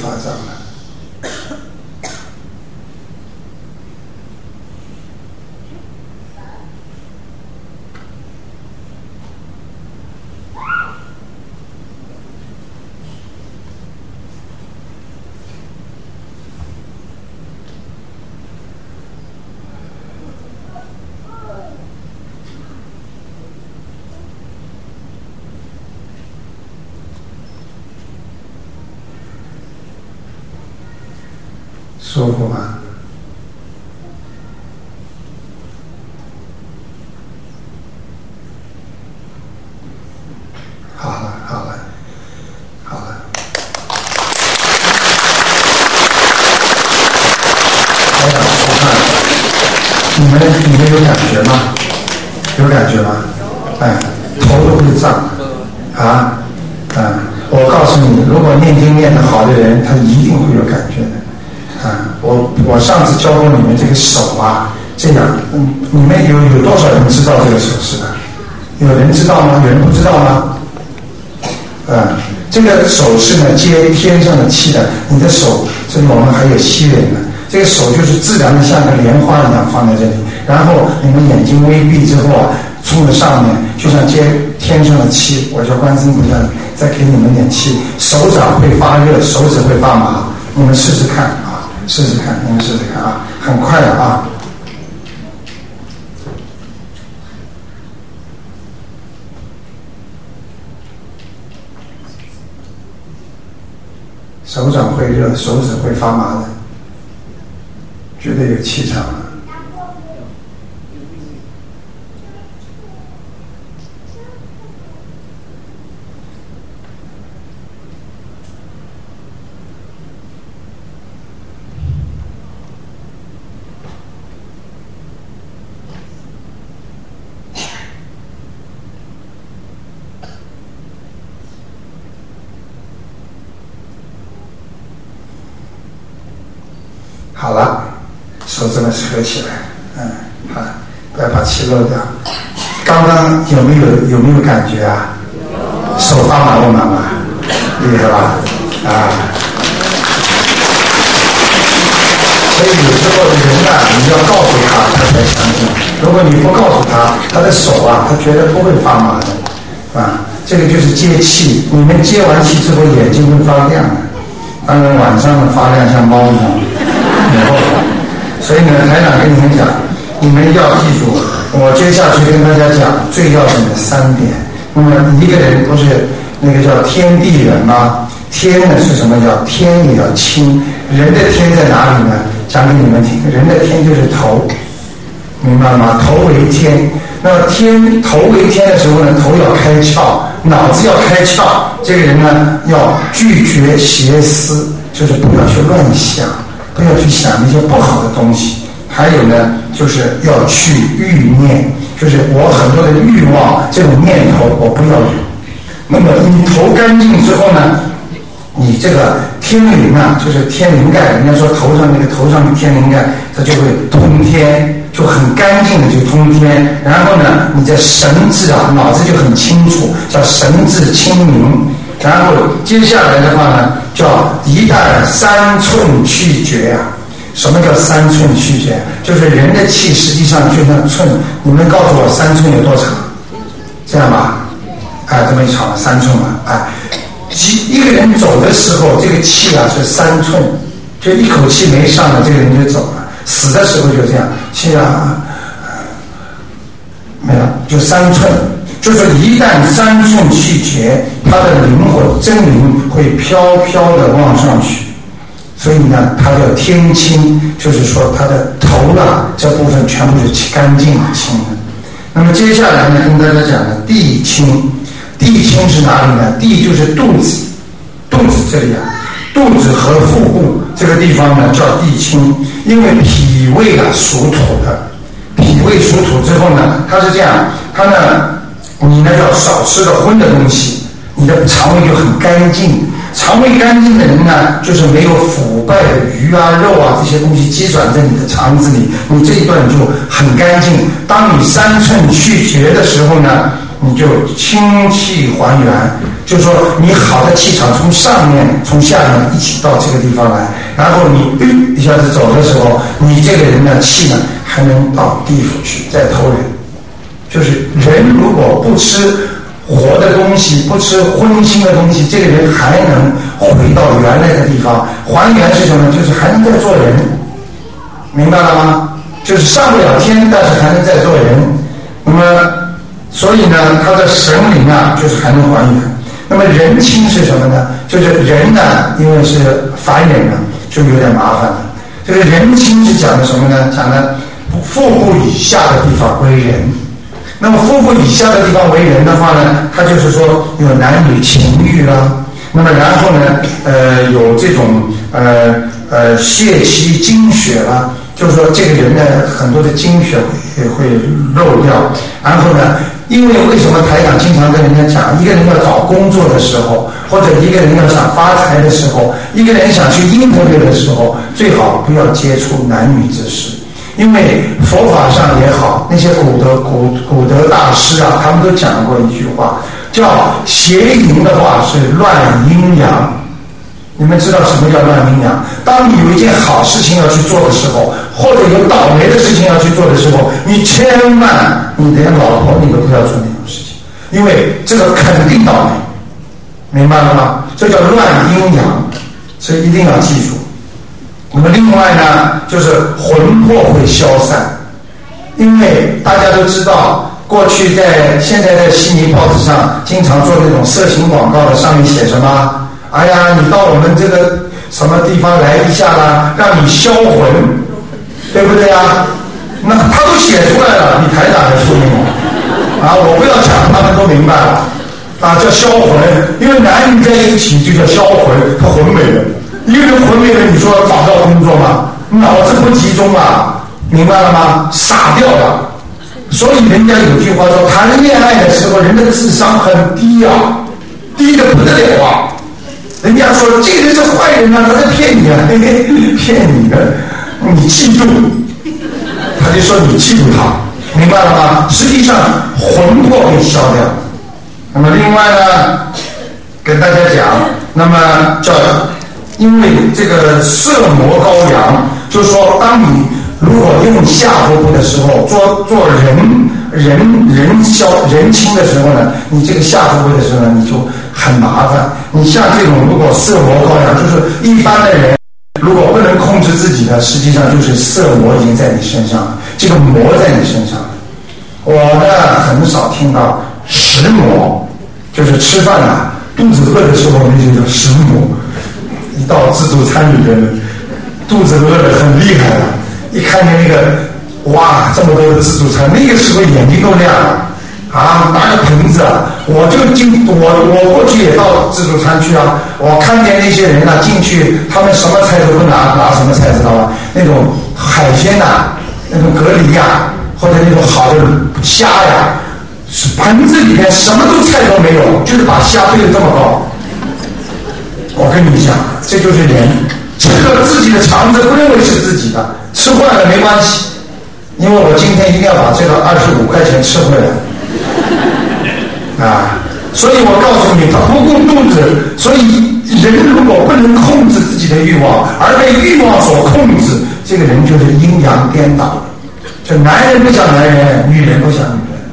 头都会发胀了。舒服吗？好了，好了，好了。哎呀，我看你们你们有感觉吗？有感觉吗？哎，头都会胀啊！啊，我告诉你，如果念经念得好的人，他一定会有感觉的。啊，我我上次教过你们这个手啊，这样，嗯，你们有有多少人知道这个手势的？有人知道吗？有人不知道吗？啊，这个手势呢，接天上的气的。你的手这里我们还有吸人呢，这个手就是自然的像个莲花一样放在这里，然后你们眼睛微闭之后啊，冲着上面，就像接天上的气。我叫观音菩萨再给你们点气，手掌会发热，手指会发麻，你们试试看啊。试试看，你们试试看啊，很快的啊。手掌会热，手指会发麻的，觉得有气场了。好了，手这么合起来，嗯，好，不要把气漏掉。刚刚有没有有没有感觉啊？手发麻不麻麻？厉害吧？啊！所以有时候人呐，你要告诉他，他才相信。如果你不告诉他，他的手啊，他绝对不会发麻的，啊，这个就是接气。你们接完气之后，眼睛会发亮的，当然晚上的发亮像猫一样。以后，所以呢，台长跟你们讲，你们要记住，我接下去跟大家讲最要紧的三点。那么一个人不是那个叫天地人吗？天呢是什么？叫天也要清。人的天在哪里呢？讲给你们听，人的天就是头，明白吗？头为天。那天头为天的时候呢，头要开窍，脑子要开窍。这个人呢，要拒绝邪思，就是不要去乱想。不要去想那些不好的东西，还有呢，就是要去欲念，就是我很多的欲望这种念头我不要有。那么你头干净之后呢，你这个天灵啊，就是天灵盖，人家说头上那个头上的天灵盖，它就会通天，就很干净的就通天。然后呢，你的神智啊，脑子就很清楚，叫神智清明。然后接下来的话呢，叫一旦三寸去绝啊。什么叫三寸去绝？就是人的气实际上就像寸。你们告诉我三寸有多长？这样吧，哎，这么一长三寸嘛，哎，一一个人走的时候，这个气啊是三寸，就一口气没上了，这个人就走了。死的时候就这样，气啊没了，就三寸。就是一旦三寸气绝，他的灵魂真灵会飘飘的往上去，所以呢，他叫天清，就是说他的头啊这部分全部是清干净的清的。那么接下来呢，跟大家讲的地清，地清是哪里呢？地就是肚子，肚子这里啊，肚子和腹部这个地方呢叫地清，因为脾胃啊属土的，脾胃属土之后呢，它是这样，它呢。你呢要少吃的荤的东西，你的肠胃就很干净。肠胃干净的人呢，就是没有腐败的鱼啊、肉啊这些东西积攒在你的肠子里，你这一段就很干净。当你三寸去绝的时候呢，你就清气还原，就说你好的气场从上面从下面一起到这个地方来，然后你一下子走的时候，你这个人的气呢还能到地府去再投人。就是人如果不吃活的东西，不吃荤腥的东西，这个人还能回到原来的地方。还原是什么？就是还能再做人，明白了吗？就是上不了天，但是还能再做人。那么，所以呢，他的神灵啊，就是还能还原。那么人亲是什么呢？就是人呢，因为是凡人嘛，就有点麻烦了。这个人亲是讲的什么呢？讲的腹部以下的地方归人。那么腹部以下的地方为人的话呢，他就是说有男女情欲啦。那么然后呢，呃，有这种呃呃血气精血啦，就是说这个人呢很多的精血会会漏掉。然后呢，因为为什么台长经常跟人家讲，一个人要找工作的时候，或者一个人要想发财的时候，一个人想去应酬的时候，最好不要接触男女之事。因为佛法上也好，那些古德古古德大师啊，他们都讲过一句话，叫邪淫的话是乱阴阳。你们知道什么叫乱阴阳？当你有一件好事情要去做的时候，或者有倒霉的事情要去做的时候，你千万你连老婆你都不要做那种事情，因为这个肯定倒霉，明白了吗？这叫乱阴阳，所以一定要记住。那么另外呢，就是魂魄会消散，因为大家都知道，过去在现在在悉尼报纸上经常做那种色情广告的，上面写什么？哎呀，你到我们这个什么地方来一下啦，让你销魂，对不对呀？那他都写出来了，你台长还说明啊？我不要讲，他们都明白了啊，叫销魂，因为男女在一起就叫销魂，他魂没了。一个人昏迷了，你说找不到工作吗？脑子不集中啊，明白了吗？傻掉了。所以人家有句话说，谈恋爱的时候人的智商很低啊，低的不得了啊。人家说这个人是坏人啊，他在骗你啊，嘿嘿，骗你的。你记住，他就说你记住他，明白了吗？实际上魂魄会消掉。那么另外呢，跟大家讲，那么叫。因为这个色魔高阳，就是说，当你如果用下腹部的时候，做做人人人消人轻的时候呢，你这个下腹部的时候呢，你就很麻烦。你像这种如果色魔高阳，就是一般的人如果不能控制自己的，实际上就是色魔已经在你身上了，这个魔在你身上。我呢很少听到食魔，就是吃饭啊，肚子饿的时候那就叫食魔。一到自助餐里边，肚子饿得很厉害了。一看见那个，哇，这么多的自助餐，那个时候眼睛都亮了。啊，拿个盆子，我就进我我过去也到自助餐去啊。我看见那些人啊进去，他们什么菜都不拿，拿什么菜知道吧？那种海鲜呐，那种蛤蜊呀，或者那种好的虾呀，是盆子里面什么都菜都没有，就是把虾堆得这么高。我跟你讲，这就是人吃了自己的肠子，不认为是自己的，吃坏了没关系，因为我今天一定要把这个二十五块钱吃回来啊！所以我告诉你，他不顾肚子，所以人如果不能控制自己的欲望，而被欲望所控制，这个人就是阴阳颠倒。就男人不想男人，女人不想女人，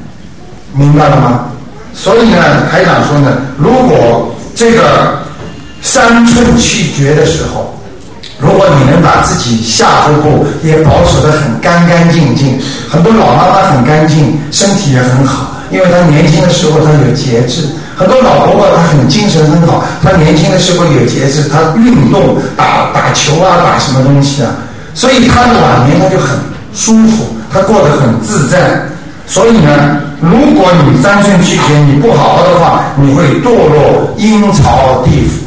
明白了吗？所以呢，还想说呢，如果这个。三寸气绝的时候，如果你能把自己下腹部也保守得很干干净净，很多老妈妈很干净，身体也很好，因为她年轻的时候她有节制；很多老婆婆她很精神很好，她年轻的时候有节制，她运动打打球啊，打什么东西啊，所以她的晚年她就很舒服，她过得很自在。所以呢，如果你三寸气绝你不好好的话，你会堕落阴曹地府。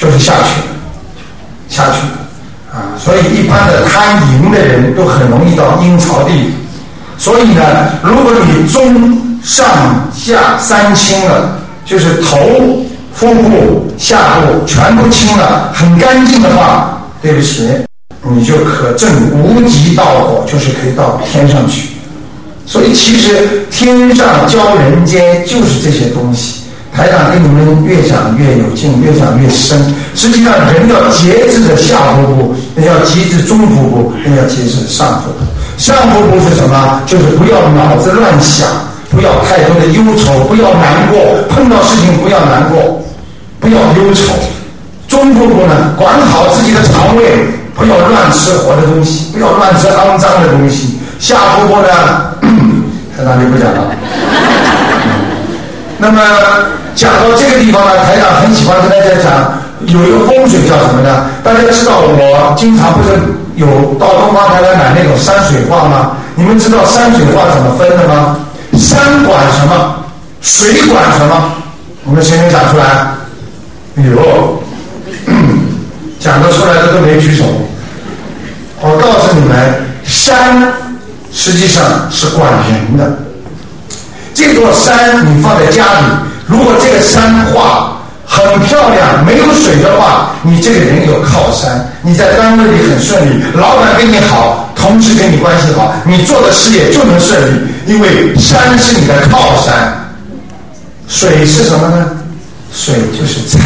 就是下去，下去，啊！所以一般的贪淫的人都很容易到阴曹地府。所以呢，如果你中上下三清了，就是头、腹部、下部全部清了，很干净的话，对不起，你就可证无极道果，就是可以到天上去。所以其实天上教人间就是这些东西。台长跟你们越讲越有劲，越讲越深。实际上，人要节制的下腹部，要节制中腹部，要节制上腹部。上腹部是什么？就是不要脑子乱想，不要太多的忧愁，不要难过，碰到事情不要难过，不要忧愁。中腹部呢，管好自己的肠胃，不要乱吃活的东西，不要乱吃肮脏的东西。下腹部呢，台长就不讲了。那么讲到这个地方呢，台长很喜欢跟大家讲，有一个风水叫什么呢？大家知道我经常不是有到东方台来买那种山水画吗？你们知道山水画怎么分的吗？山管什么？水管什么？我们谁能讲出来？有，(coughs) 讲得出来的都没举手。我告诉你们，山实际上是管人的。这座山你放在家里，如果这个山画很漂亮，没有水的话，你这个人有靠山，你在单位里很顺利，老板跟你好，同事跟你关系好，你做的事业就能顺利，因为山是你的靠山。水是什么呢？水就是财。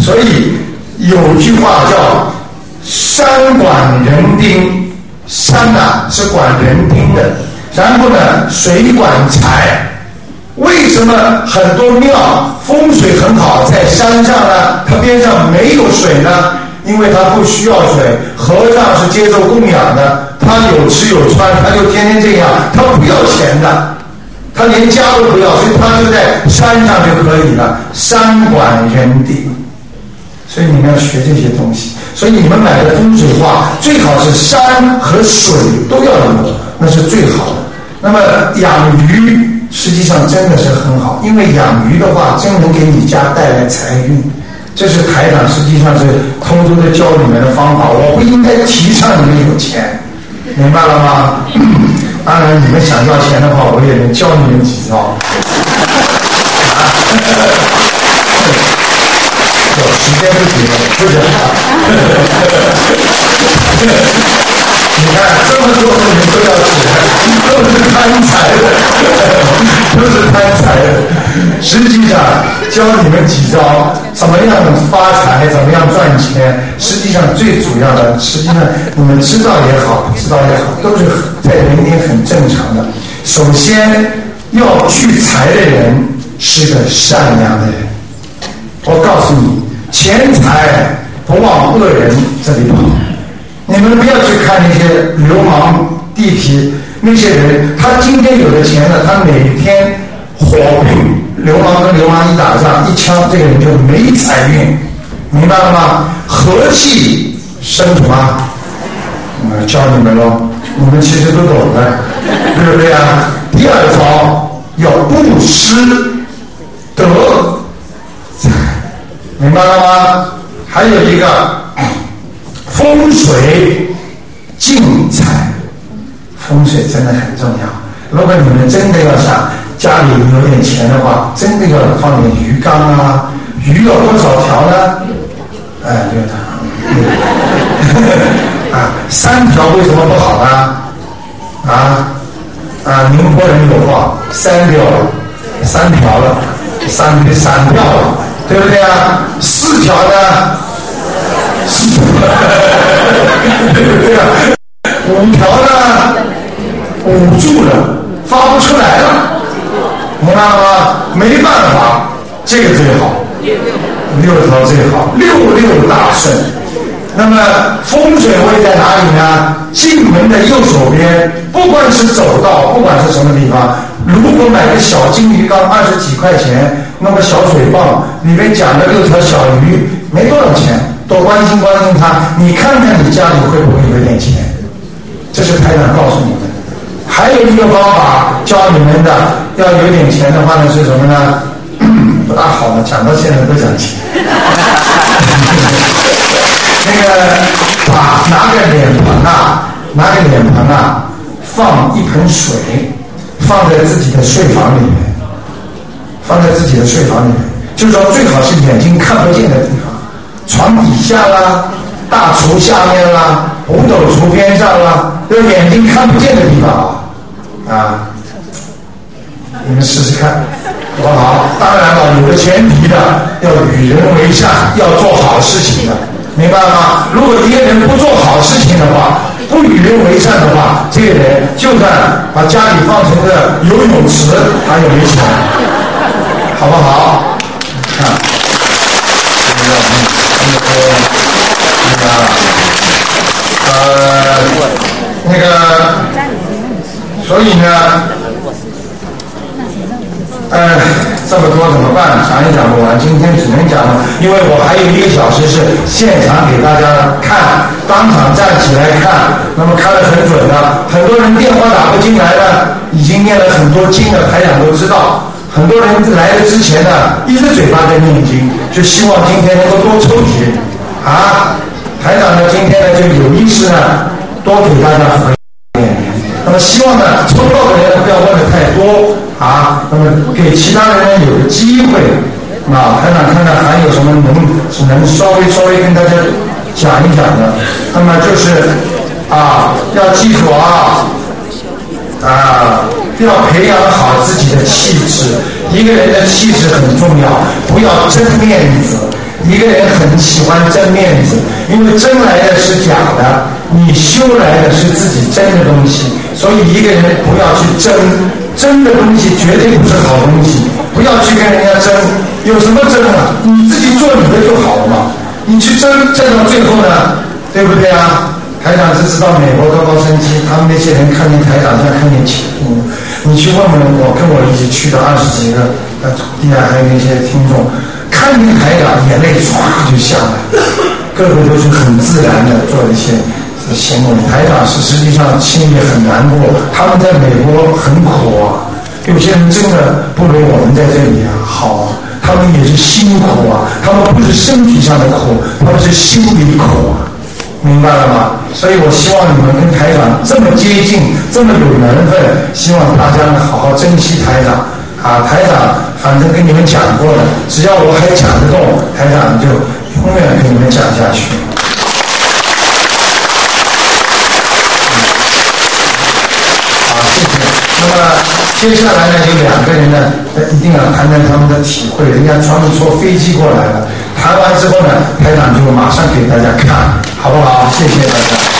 所以有句话叫“山管人丁”，山呐是管人丁的。然后呢，水管财，为什么很多庙风水很好，在山上呢？它边上没有水呢？因为它不需要水，和尚是接受供养的，他有吃有穿，他就天天这样，他不要钱的，他连家都不要，所以他就在山上就可以了。山管人丁，所以你们要学这些东西。所以你们买的风水画最好是山和水都要有，那是最好的。那么养鱼实际上真的是很好，因为养鱼的话真能给你家带来财运。这是台长实际上是偷偷的教你们的方法，我不应该提倡你们有钱，明白了吗？(laughs) 当然你们想要钱的话，我也能教你们几招。(laughs) (laughs) 有时间不行，不行。你看这么多的人都要钱，都是贪财的，都是贪财的。实际上教你们几招，怎么样发财，怎么样赚钱。实际上最主要的，实际上你们知道也好，不知道也好，都是在人间很正常的。首先要聚财的人是个善良的人。我告诉你，钱财不往恶人这里跑。你们不要去看那些流氓地痞，那些人，他今天有了钱了，他每天火并，流氓跟流氓一打仗，一枪，这个人就没财运，明白了吗？和气生什么？我教你们喽，你们其实都懂的，对不对啊？第二招要布施德，明白了吗？还有一个。风水进财，风水真的很重要。如果你们真的要想家里有点钱的话，真的要放点鱼缸啊，鱼有多少条呢？哎，六条。啊，(laughs) 三条为什么不好呢？啊啊，宁波人有话，三条，三条了，三三掉了，对不对啊？四条呢？对不对啊？五条呢，捂住了，发不出来了，明白了吗？没办法，这个最好，六条最好，六六大顺。那么风水位在哪里呢？进门的右手边，不管是走道，不管是什么地方，如果买个小金鱼缸，二十几块钱，那么小水泵，里面养的六条小鱼，没多少钱。多关心关心他，你看看你家里会不会有点钱？这是台长告诉你的。还有一个方法教你们的，要有点钱的话呢，是什么呢？(coughs) 不大好了，讲到现在都讲钱。(laughs) 那个把拿个脸盆啊，拿个脸盆啊，放一盆水，放在自己的睡房里面，放在自己的睡房里面，就是说最好是眼睛看不见的地方。床底下啦，大厨下面啦，五斗橱边上啦，这眼睛看不见的地方啊，啊，你们试试看，好不好？当然了，有个前提的，要与人为善，要做好事情的，明白吗？如果一个人不做好事情的话，不与人为善的话，这个人就算把家里放成个游泳池，他也没钱，好不好？看，那个呃那个呃那个，所以呢。呃，这么多怎么办？讲也讲不完，今天只能讲了，因为我还有一个小时是现场给大家看，当场站起来看，那么看得很准的。很多人电话打不进来的，已经念了很多经的，台长都知道。很多人来的之前呢，一直嘴巴在念经，就希望今天能够多抽几啊。台长呢，今天呢就有意识呢，多给大家回念。那么希望呢，抽到的人不要问的太多。啊，那么给其他人呢有个机会，啊，台长看看还有什么能能稍微稍微跟大家讲一讲的。那么就是啊，要记住啊，啊，要培养好自己的气质。一个人的气质很重要，不要争面子。一个人很喜欢争面子，因为争来的是假的，你修来的是自己真的东西。所以一个人不要去争。真的东西绝对不是好东西，不要去跟人家争。有什么争啊？你自己做你的就好了嘛。你去争，争到最后呢，对不对啊？台长这次到美国到洛杉矶，他们那些人看见台长像看见天。你去问问我，跟我一起去的二十几个呃徒弟啊，还有那些听众，看见台长眼泪唰就下来，个个都是很自然的做一些。行为台长是实际上心里很难过，他们在美国很苦啊，有些人真的不如我们在这里啊好，他们也是辛苦啊，他们不是身体上的苦，他们是心里苦。啊，明白了吗？所以我希望你们跟台长这么接近，这么有缘分，希望大家呢好好珍惜台长啊，台长反正跟你们讲过了，只要我还讲得动，台长就永远跟你们讲下去。啊，谢谢那么接下来呢，有两个人呢，一定要谈谈他们的体会。人家专门坐飞机过来了，谈完之后呢，台长就马上给大家看，好不好？谢谢大家。